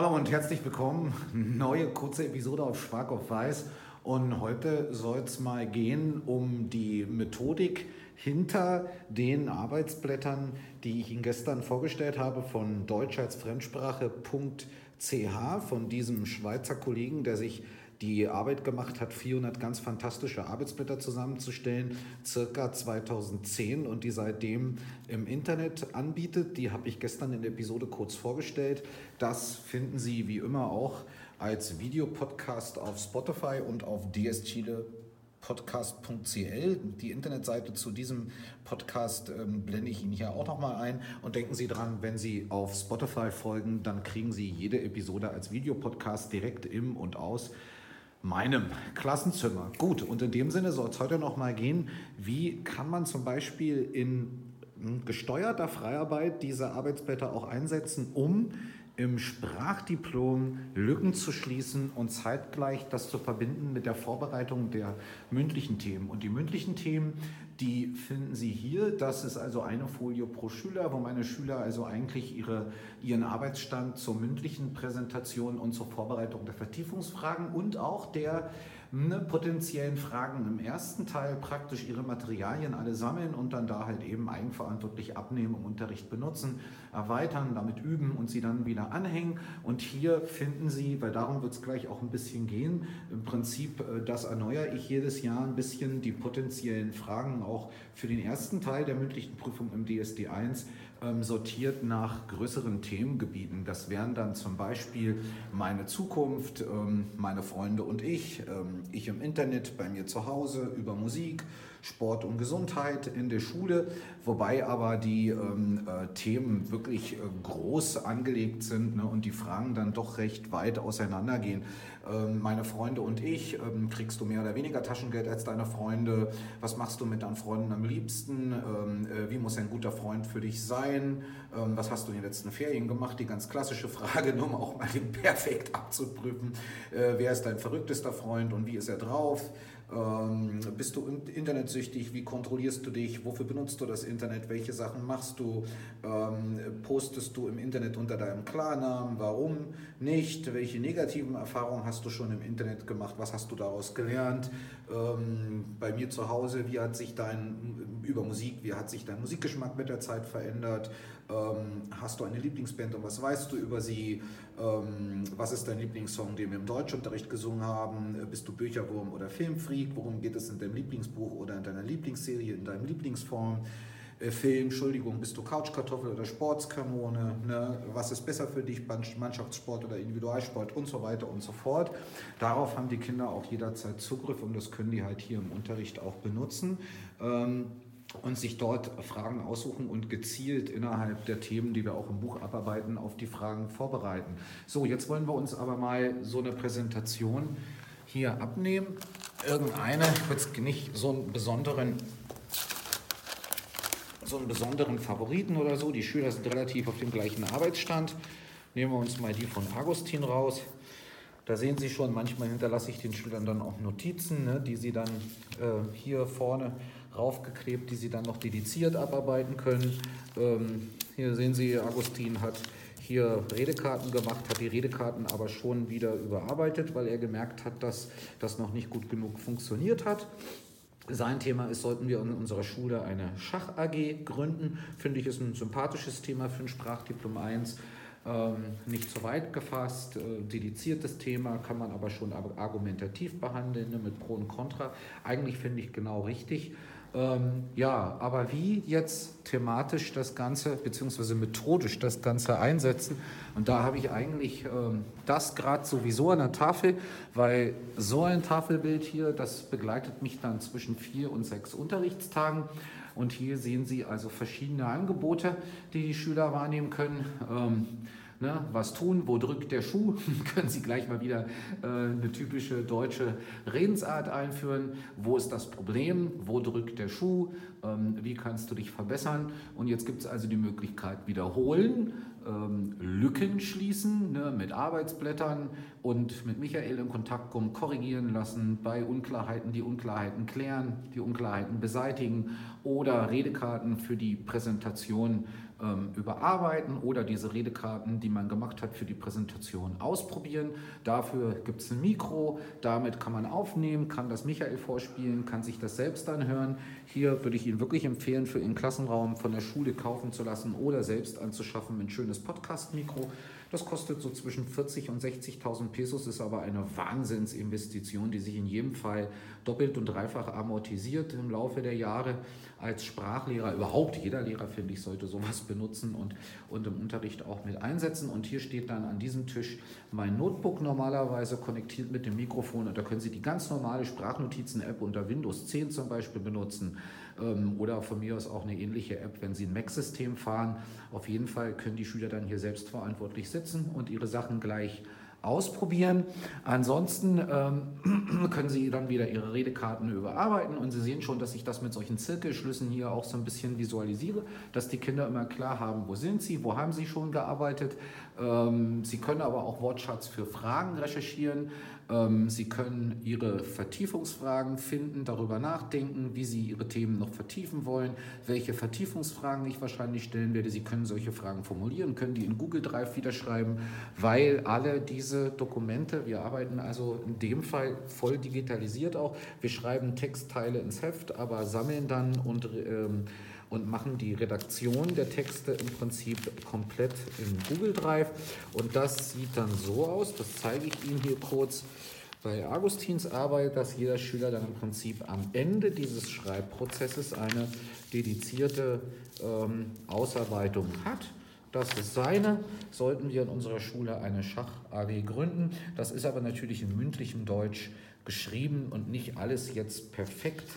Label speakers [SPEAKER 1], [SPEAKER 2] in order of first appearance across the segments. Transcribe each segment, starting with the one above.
[SPEAKER 1] Hallo und herzlich willkommen. Neue kurze Episode auf Schwarz auf Weiß. Und heute soll es mal gehen um die Methodik hinter den Arbeitsblättern, die ich Ihnen gestern vorgestellt habe von Deutsch als Fremdsprache.ch, von diesem Schweizer Kollegen, der sich die Arbeit gemacht hat, 400 ganz fantastische Arbeitsblätter zusammenzustellen, circa 2010 und die seitdem im Internet anbietet. Die habe ich gestern in der Episode kurz vorgestellt. Das finden Sie wie immer auch als Videopodcast auf Spotify und auf DSChile podcast.cl. Die Internetseite zu diesem Podcast ähm, blende ich Ihnen hier auch nochmal ein. Und denken Sie dran, wenn Sie auf Spotify folgen, dann kriegen Sie jede Episode als Videopodcast direkt im und aus meinem Klassenzimmer. Gut, und in dem Sinne soll es heute noch mal gehen, wie kann man zum Beispiel in hm, gesteuerter Freiarbeit diese Arbeitsblätter auch einsetzen, um im Sprachdiplom Lücken zu schließen und zeitgleich das zu verbinden mit der Vorbereitung der mündlichen Themen. Und die mündlichen Themen, die finden Sie hier. Das ist also eine Folie pro Schüler, wo meine Schüler also eigentlich ihre, ihren Arbeitsstand zur mündlichen Präsentation und zur Vorbereitung der Vertiefungsfragen und auch der ne, potenziellen Fragen im ersten Teil praktisch ihre Materialien alle sammeln und dann da halt eben eigenverantwortlich abnehmen, im Unterricht benutzen, erweitern, damit üben und sie dann wieder anhängen. Und hier finden Sie, weil darum wird es gleich auch ein bisschen gehen, im Prinzip, äh, das erneuere ich jedes Jahr ein bisschen die potenziellen Fragen auch für den ersten Teil der mündlichen Prüfung im DSD 1 ähm, sortiert nach größeren Themengebieten. Das wären dann zum Beispiel meine Zukunft, ähm, meine Freunde und ich, ähm, ich im Internet, bei mir zu Hause, über Musik, Sport und Gesundheit in der Schule, wobei aber die ähm, äh, Themen wirklich äh, groß angelegt sind ne, und die Fragen dann doch recht weit auseinandergehen. Ähm, meine Freunde und ich, ähm, kriegst du mehr oder weniger Taschengeld als deine Freunde? Was machst du mit deinen Freunden am liebsten? Ähm, äh, wie muss ein guter Freund für dich sein? Was hast du in den letzten Ferien gemacht? Die ganz klassische Frage, nur um auch mal den Perfekt abzuprüfen. Äh, wer ist dein verrücktester Freund und wie ist er drauf? Ähm, bist du internetsüchtig? Wie kontrollierst du dich? Wofür benutzt du das Internet? Welche Sachen machst du? Ähm, postest du im Internet unter deinem Klarnamen? Warum nicht? Welche negativen Erfahrungen hast du schon im Internet gemacht? Was hast du daraus gelernt? Ähm, bei mir zu Hause, wie hat sich dein, über Musik, wie hat sich dein Musikgeschmack mit der Zeit verändert? Ähm, hast du eine Lieblingsband und was weißt du über sie? Ähm, was ist dein Lieblingssong, den wir im Deutschunterricht gesungen haben? Bist du Bücherwurm oder Filmfreak? Worum geht es in deinem Lieblingsbuch oder in deiner Lieblingsserie, in deinem Lieblingsform? Äh, Film, Entschuldigung, bist du Couchkartoffel oder Sportskanone? Ne? Was ist besser für dich, Mannschaftssport oder Individualsport und so weiter und so fort. Darauf haben die Kinder auch jederzeit Zugriff und das können die halt hier im Unterricht auch benutzen. Ähm, und sich dort Fragen aussuchen und gezielt innerhalb der Themen, die wir auch im Buch abarbeiten, auf die Fragen vorbereiten. So, jetzt wollen wir uns aber mal so eine Präsentation hier abnehmen. Irgendeine, jetzt nicht so einen besonderen so einen besonderen Favoriten oder so. Die Schüler sind relativ auf dem gleichen Arbeitsstand. Nehmen wir uns mal die von Agustin raus. Da sehen Sie schon, manchmal hinterlasse ich den Schülern dann auch Notizen, ne, die sie dann äh, hier vorne raufgeklebt, die Sie dann noch dediziert abarbeiten können. Ähm, hier sehen Sie, Agustin hat hier Redekarten gemacht, hat die Redekarten aber schon wieder überarbeitet, weil er gemerkt hat, dass das noch nicht gut genug funktioniert hat. Sein Thema ist, sollten wir in unserer Schule eine Schach-AG gründen. Finde ich, ist ein sympathisches Thema für ein Sprachdiplom 1. Ähm, nicht zu weit gefasst, äh, dediziertes Thema, kann man aber schon argumentativ behandeln, ne, mit Pro und Contra. Eigentlich finde ich genau richtig. Ähm, ja, aber wie jetzt thematisch das Ganze, beziehungsweise methodisch das Ganze einsetzen, und da habe ich eigentlich ähm, das gerade sowieso an der Tafel, weil so ein Tafelbild hier, das begleitet mich dann zwischen vier und sechs Unterrichtstagen. Und hier sehen Sie also verschiedene Angebote, die die Schüler wahrnehmen können. Ähm, ne, was tun, wo drückt der Schuh, können Sie gleich mal wieder äh, eine typische deutsche Redensart einführen. Wo ist das Problem, wo drückt der Schuh, ähm, wie kannst du dich verbessern? Und jetzt gibt es also die Möglichkeit wiederholen, ähm, Lücken schließen ne, mit Arbeitsblättern und mit Michael in Kontakt kommen, korrigieren lassen, bei Unklarheiten die Unklarheiten klären, die Unklarheiten beseitigen oder Redekarten für die Präsentation ähm, überarbeiten oder diese Redekarten, die man gemacht hat für die Präsentation, ausprobieren. Dafür gibt es ein Mikro, damit kann man aufnehmen, kann das Michael vorspielen, kann sich das selbst anhören. Hier würde ich Ihnen wirklich empfehlen, für Ihren Klassenraum von der Schule kaufen zu lassen oder selbst anzuschaffen ein schönes Podcast-Mikro. Das kostet so zwischen 40 und 60.000 Pesos, ist aber eine Wahnsinnsinvestition, die sich in jedem Fall doppelt und dreifach amortisiert im Laufe der Jahre. Als Sprachlehrer, überhaupt jeder Lehrer, finde ich, sollte sowas benutzen und, und im Unterricht auch mit einsetzen. Und hier steht dann an diesem Tisch mein Notebook normalerweise konnektiert mit dem Mikrofon und da können Sie die ganz normale Sprachnotizen-App unter Windows 10 zum Beispiel benutzen ähm, oder von mir aus auch eine ähnliche App, wenn Sie ein Mac-System fahren. Auf jeden Fall können die Schüler dann hier selbstverantwortlich sitzen und ihre Sachen gleich ausprobieren. Ansonsten ähm, können Sie dann wieder Ihre Redekarten überarbeiten und Sie sehen schon, dass ich das mit solchen Zirkelschlüssen hier auch so ein bisschen visualisiere, dass die Kinder immer klar haben, wo sind sie, wo haben sie schon gearbeitet. Ähm, sie können aber auch Wortschatz für Fragen recherchieren. Ähm, Sie können Ihre Vertiefungsfragen finden, darüber nachdenken, wie Sie Ihre Themen noch vertiefen wollen, welche Vertiefungsfragen ich wahrscheinlich stellen werde. Sie können solche Fragen formulieren, können die in Google Drive wieder schreiben, weil alle diese Dokumente, wir arbeiten also in dem Fall voll digitalisiert auch, wir schreiben Textteile ins Heft, aber sammeln dann und ähm, und machen die Redaktion der Texte im Prinzip komplett in Google Drive. Und das sieht dann so aus, das zeige ich Ihnen hier kurz bei Agustins Arbeit, dass jeder Schüler dann im Prinzip am Ende dieses Schreibprozesses eine dedizierte ähm, Ausarbeitung hat. Das ist seine. Sollten wir in unserer Schule eine Schach-AG gründen. Das ist aber natürlich in mündlichem Deutsch geschrieben und nicht alles jetzt perfekt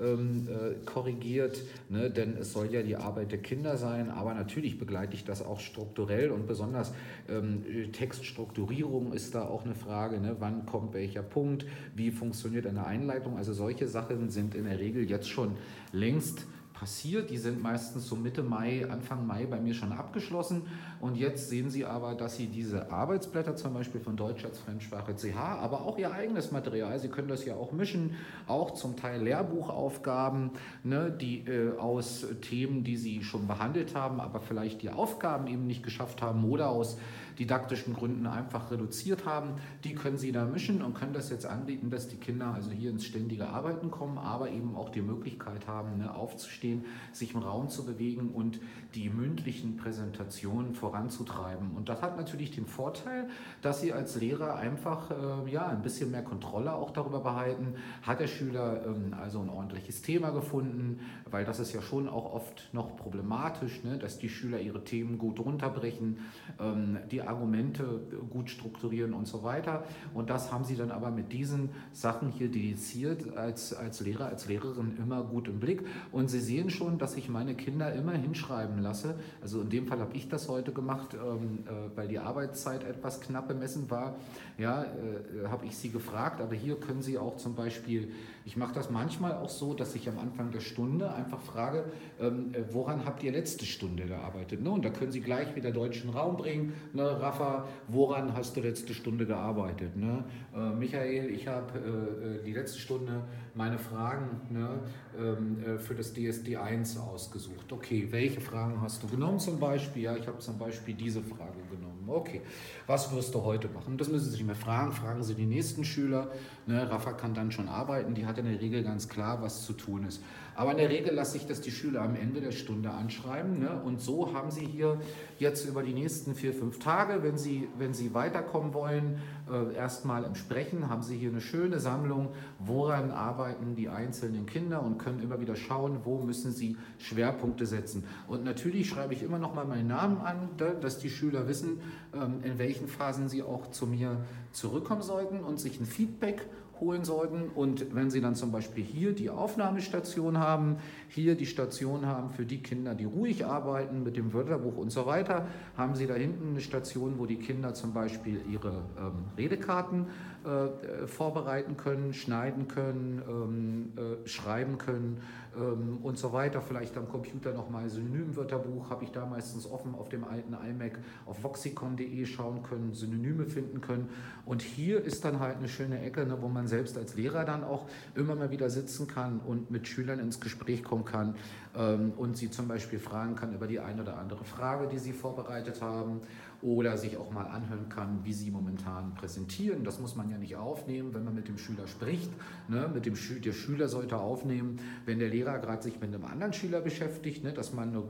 [SPEAKER 1] ähm, äh, korrigiert, ne? denn es soll ja die Arbeit der Kinder sein, aber natürlich begleite ich das auch strukturell und besonders ähm, Textstrukturierung ist da auch eine Frage, ne? wann kommt welcher Punkt, wie funktioniert eine Einleitung, also solche Sachen sind in der Regel jetzt schon längst passiert. Die sind meistens so Mitte Mai, Anfang Mai bei mir schon abgeschlossen. Und jetzt sehen Sie aber, dass Sie diese Arbeitsblätter zum Beispiel von Deutsch als Fremdsprache CH, aber auch Ihr eigenes Material, Sie können das ja auch mischen, auch zum Teil Lehrbuchaufgaben, ne, die äh, aus Themen, die Sie schon behandelt haben, aber vielleicht die Aufgaben eben nicht geschafft haben oder aus didaktischen Gründen einfach reduziert haben, die können Sie da mischen und können das jetzt anbieten, dass die Kinder also hier ins ständige Arbeiten kommen, aber eben auch die Möglichkeit haben, ne, aufzustehen, sich im Raum zu bewegen und die mündlichen Präsentationen voranzutreiben. Und das hat natürlich den Vorteil, dass Sie als Lehrer einfach äh, ja, ein bisschen mehr Kontrolle auch darüber behalten, hat der Schüler ähm, also ein ordentliches Thema gefunden, weil das ist ja schon auch oft noch problematisch, ne, dass die Schüler ihre Themen gut runterbrechen, ähm, die Argumente gut strukturieren und so weiter. Und das haben sie dann aber mit diesen Sachen hier dediziert als, als Lehrer, als Lehrerin immer gut im Blick. Und sie sehen schon, dass ich meine Kinder immer hinschreiben lasse. Also in dem Fall habe ich das heute gemacht, ähm, äh, weil die Arbeitszeit etwas knapp bemessen war. Ja, äh, habe ich sie gefragt. Aber hier können sie auch zum Beispiel, ich mache das manchmal auch so, dass ich am Anfang der Stunde einfach frage, ähm, äh, woran habt ihr letzte Stunde gearbeitet? Ne? Und da können sie gleich wieder deutschen Raum bringen. Ne? Rafa, woran hast du letzte Stunde gearbeitet? Ne? Äh, Michael, ich habe äh, äh, die letzte Stunde meine Fragen ne, ähm, äh, für das DSD 1 ausgesucht. Okay, welche Fragen hast du genommen zum Beispiel? Ja, ich habe zum Beispiel diese Frage genommen. Okay, was wirst du heute machen? Das müssen Sie sich mehr fragen. Fragen Sie die nächsten Schüler. Ne, Rafa kann dann schon arbeiten. Die hat in der Regel ganz klar, was zu tun ist. Aber in der Regel lasse ich das die Schüler am Ende der Stunde anschreiben. Ne? Und so haben sie hier jetzt über die nächsten vier, fünf Tage, wenn sie, wenn sie weiterkommen wollen, äh, erstmal im Sprechen, haben sie hier eine schöne Sammlung, woran arbeiten die einzelnen Kinder und können immer wieder schauen, wo müssen sie Schwerpunkte setzen. Und natürlich schreibe ich immer noch mal meinen Namen an, dass die Schüler wissen, ähm, in welchen Phasen sie auch zu mir zurückkommen sollten und sich ein Feedback holen sollten. Und wenn Sie dann zum Beispiel hier die Aufnahmestation haben, hier die Station haben für die Kinder, die ruhig arbeiten mit dem Wörterbuch und so weiter, haben Sie da hinten eine Station, wo die Kinder zum Beispiel ihre ähm, Redekarten äh, vorbereiten können, schneiden können, ähm, äh, schreiben können ähm, und so weiter. Vielleicht am Computer nochmal Synonymwörterbuch habe ich da meistens offen auf dem alten iMac auf voxicon.de schauen können, Synonyme finden können. Und hier ist dann halt eine schöne Ecke, ne, wo man selbst als Lehrer dann auch immer mal wieder sitzen kann und mit Schülern ins Gespräch kommen kann ähm, und sie zum Beispiel fragen kann über die eine oder andere Frage, die sie vorbereitet haben oder sich auch mal anhören kann, wie sie momentan präsentieren. Das muss man ja nicht aufnehmen, wenn man mit dem Schüler spricht. Ne? Mit dem Schü der Schüler sollte aufnehmen, wenn der Lehrer gerade sich mit einem anderen Schüler beschäftigt, ne? dass man eine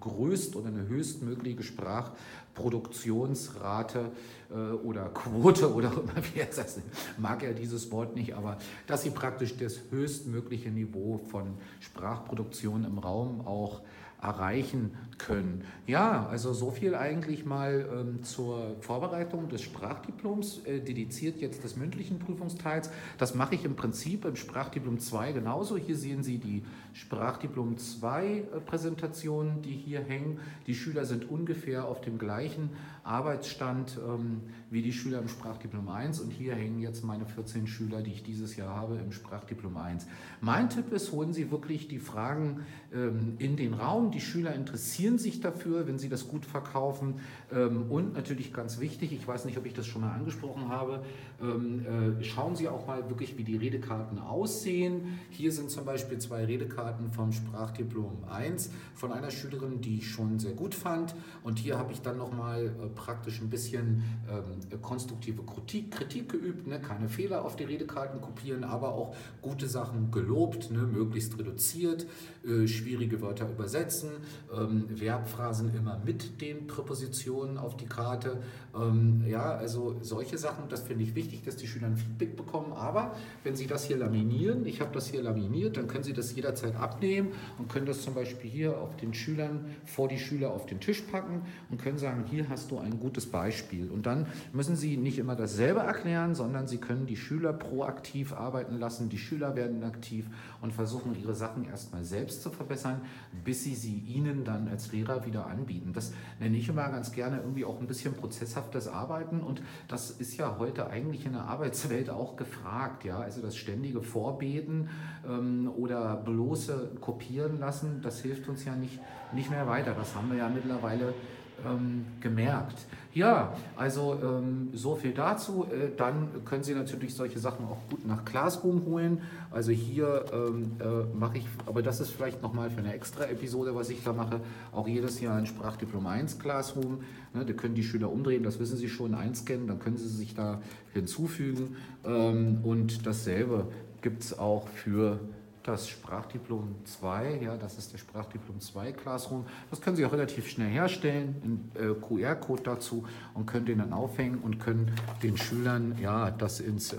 [SPEAKER 1] größt oder eine höchstmögliche Sprachproduktionsrate äh, oder Quote oder immer wie er das mag er dieses Wort nicht, aber dass sie praktisch das höchstmögliche Niveau von Sprachproduktion im Raum auch erreichen können. Ja, also so viel eigentlich mal ähm, zur Vorbereitung des Sprachdiploms, äh, dediziert jetzt des mündlichen Prüfungsteils. Das mache ich im Prinzip im Sprachdiplom 2 genauso. Hier sehen Sie die Sprachdiplom 2 äh, Präsentationen, die hier hängen. Die Schüler sind ungefähr auf dem gleichen Arbeitsstand ähm, wie die Schüler im Sprachdiplom 1 und hier hängen jetzt meine 14 Schüler, die ich dieses Jahr habe im Sprachdiplom 1. Mein Tipp ist, holen Sie wirklich die Fragen ähm, in den Raum. Die Schüler interessieren sich dafür, wenn sie das gut verkaufen. Ähm, und natürlich ganz wichtig, ich weiß nicht, ob ich das schon mal angesprochen habe, ähm, äh, schauen Sie auch mal wirklich, wie die Redekarten aussehen. Hier sind zum Beispiel zwei Redekarten vom Sprachdiplom 1 von einer Schülerin, die ich schon sehr gut fand. Und hier habe ich dann nochmal äh, praktisch ein bisschen ähm, konstruktive Kritik, Kritik geübt, ne? keine Fehler auf die Redekarten kopieren, aber auch gute Sachen gelobt, ne? möglichst reduziert, äh, schwierige Wörter übersetzen, ähm, Verbphrasen immer mit den Präpositionen auf die Karte. Ähm, ja, also solche Sachen, das finde ich wichtig, dass die Schüler ein Feedback bekommen. Aber wenn sie das hier laminieren, ich habe das hier laminiert, dann können sie das jederzeit abnehmen und können das zum Beispiel hier auf den Schülern, vor die Schüler auf den Tisch packen und können sagen, hier hast du ein gutes Beispiel. Und dann müssen sie nicht immer dasselbe erklären, sondern sie können die Schüler proaktiv arbeiten lassen. Die Schüler werden aktiv und versuchen ihre Sachen erstmal selbst zu verbessern, bis sie sie ihnen dann als Lehrer wieder anbieten. Das nenne ich immer ganz gerne irgendwie auch ein bisschen prozesshaftes Arbeiten und das ist ja heute eigentlich in der Arbeitswelt auch gefragt. Ja? Also das ständige Vorbeten ähm, oder bloße Kopieren lassen, das hilft uns ja nicht, nicht mehr weiter. Das haben wir ja mittlerweile ähm, gemerkt. Ja, also ähm, so viel dazu. Äh, dann können Sie natürlich solche Sachen auch gut nach Classroom holen. Also hier ähm, äh, mache ich, aber das ist vielleicht nochmal für eine extra Episode, was ich da mache, auch jedes Jahr ein Sprachdiplom 1 Classroom. Ne, da können die Schüler umdrehen, das wissen Sie schon, einscannen, dann können Sie sich da hinzufügen. Ähm, und dasselbe gibt es auch für das Sprachdiplom 2, ja, das ist der Sprachdiplom 2 Classroom. Das können Sie auch relativ schnell herstellen, einen äh, QR-Code dazu und können den dann aufhängen und können den Schülern ja, das ins äh,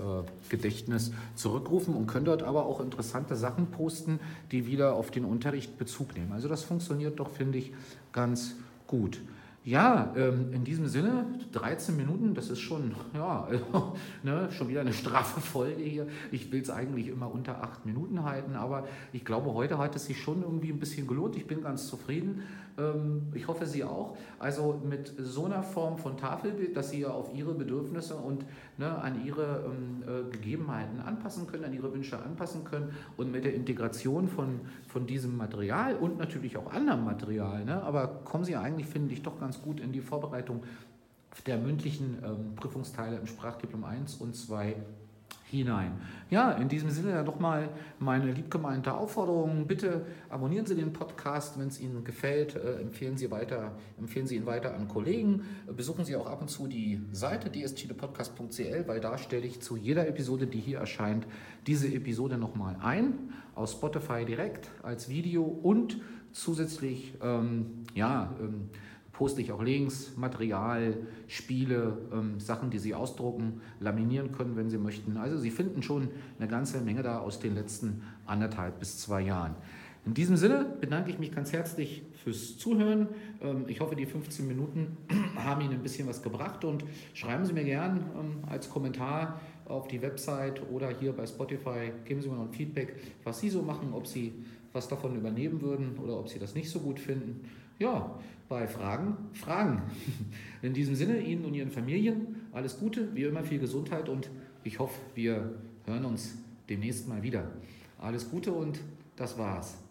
[SPEAKER 1] Gedächtnis zurückrufen und können dort aber auch interessante Sachen posten, die wieder auf den Unterricht Bezug nehmen. Also das funktioniert doch, finde ich, ganz gut. Ja, ähm, in diesem Sinne, 13 Minuten, das ist schon, ja, also, ne, schon wieder eine straffe Folge hier. Ich will es eigentlich immer unter acht Minuten halten, aber ich glaube, heute hat es sich schon irgendwie ein bisschen gelohnt. Ich bin ganz zufrieden. Ähm, ich hoffe, Sie auch. Also mit so einer Form von Tafelbild, dass Sie ja auf Ihre Bedürfnisse und ne, an Ihre ähm, äh, Gegebenheiten anpassen können, an Ihre Wünsche anpassen können und mit der Integration von, von diesem Material und natürlich auch anderem Material. Ne, aber kommen Sie eigentlich, finde ich, doch ganz gut in die Vorbereitung der mündlichen ähm, Prüfungsteile im Sprachdiplom 1 und 2 hinein. Ja, in diesem Sinne nochmal meine liebgemeinte Aufforderung. Bitte abonnieren Sie den Podcast, wenn es Ihnen gefällt. Äh, empfehlen, Sie weiter, empfehlen Sie ihn weiter an Kollegen. Besuchen Sie auch ab und zu die Seite dstpodcast.cl, weil da stelle ich zu jeder Episode, die hier erscheint, diese Episode nochmal ein. Aus Spotify direkt als Video und zusätzlich, ähm, ja, ähm, poste ich auch Links, Material, Spiele, ähm, Sachen, die Sie ausdrucken, laminieren können, wenn Sie möchten. Also Sie finden schon eine ganze Menge da aus den letzten anderthalb bis zwei Jahren. In diesem Sinne bedanke ich mich ganz herzlich fürs Zuhören. Ähm, ich hoffe, die 15 Minuten haben Ihnen ein bisschen was gebracht und schreiben Sie mir gern ähm, als Kommentar auf die Website oder hier bei Spotify, geben Sie mir noch ein Feedback, was Sie so machen, ob Sie was davon übernehmen würden oder ob Sie das nicht so gut finden. Ja, bei Fragen, Fragen. In diesem Sinne, Ihnen und Ihren Familien alles Gute, wie immer viel Gesundheit und ich hoffe, wir hören uns demnächst mal wieder. Alles Gute und das war's.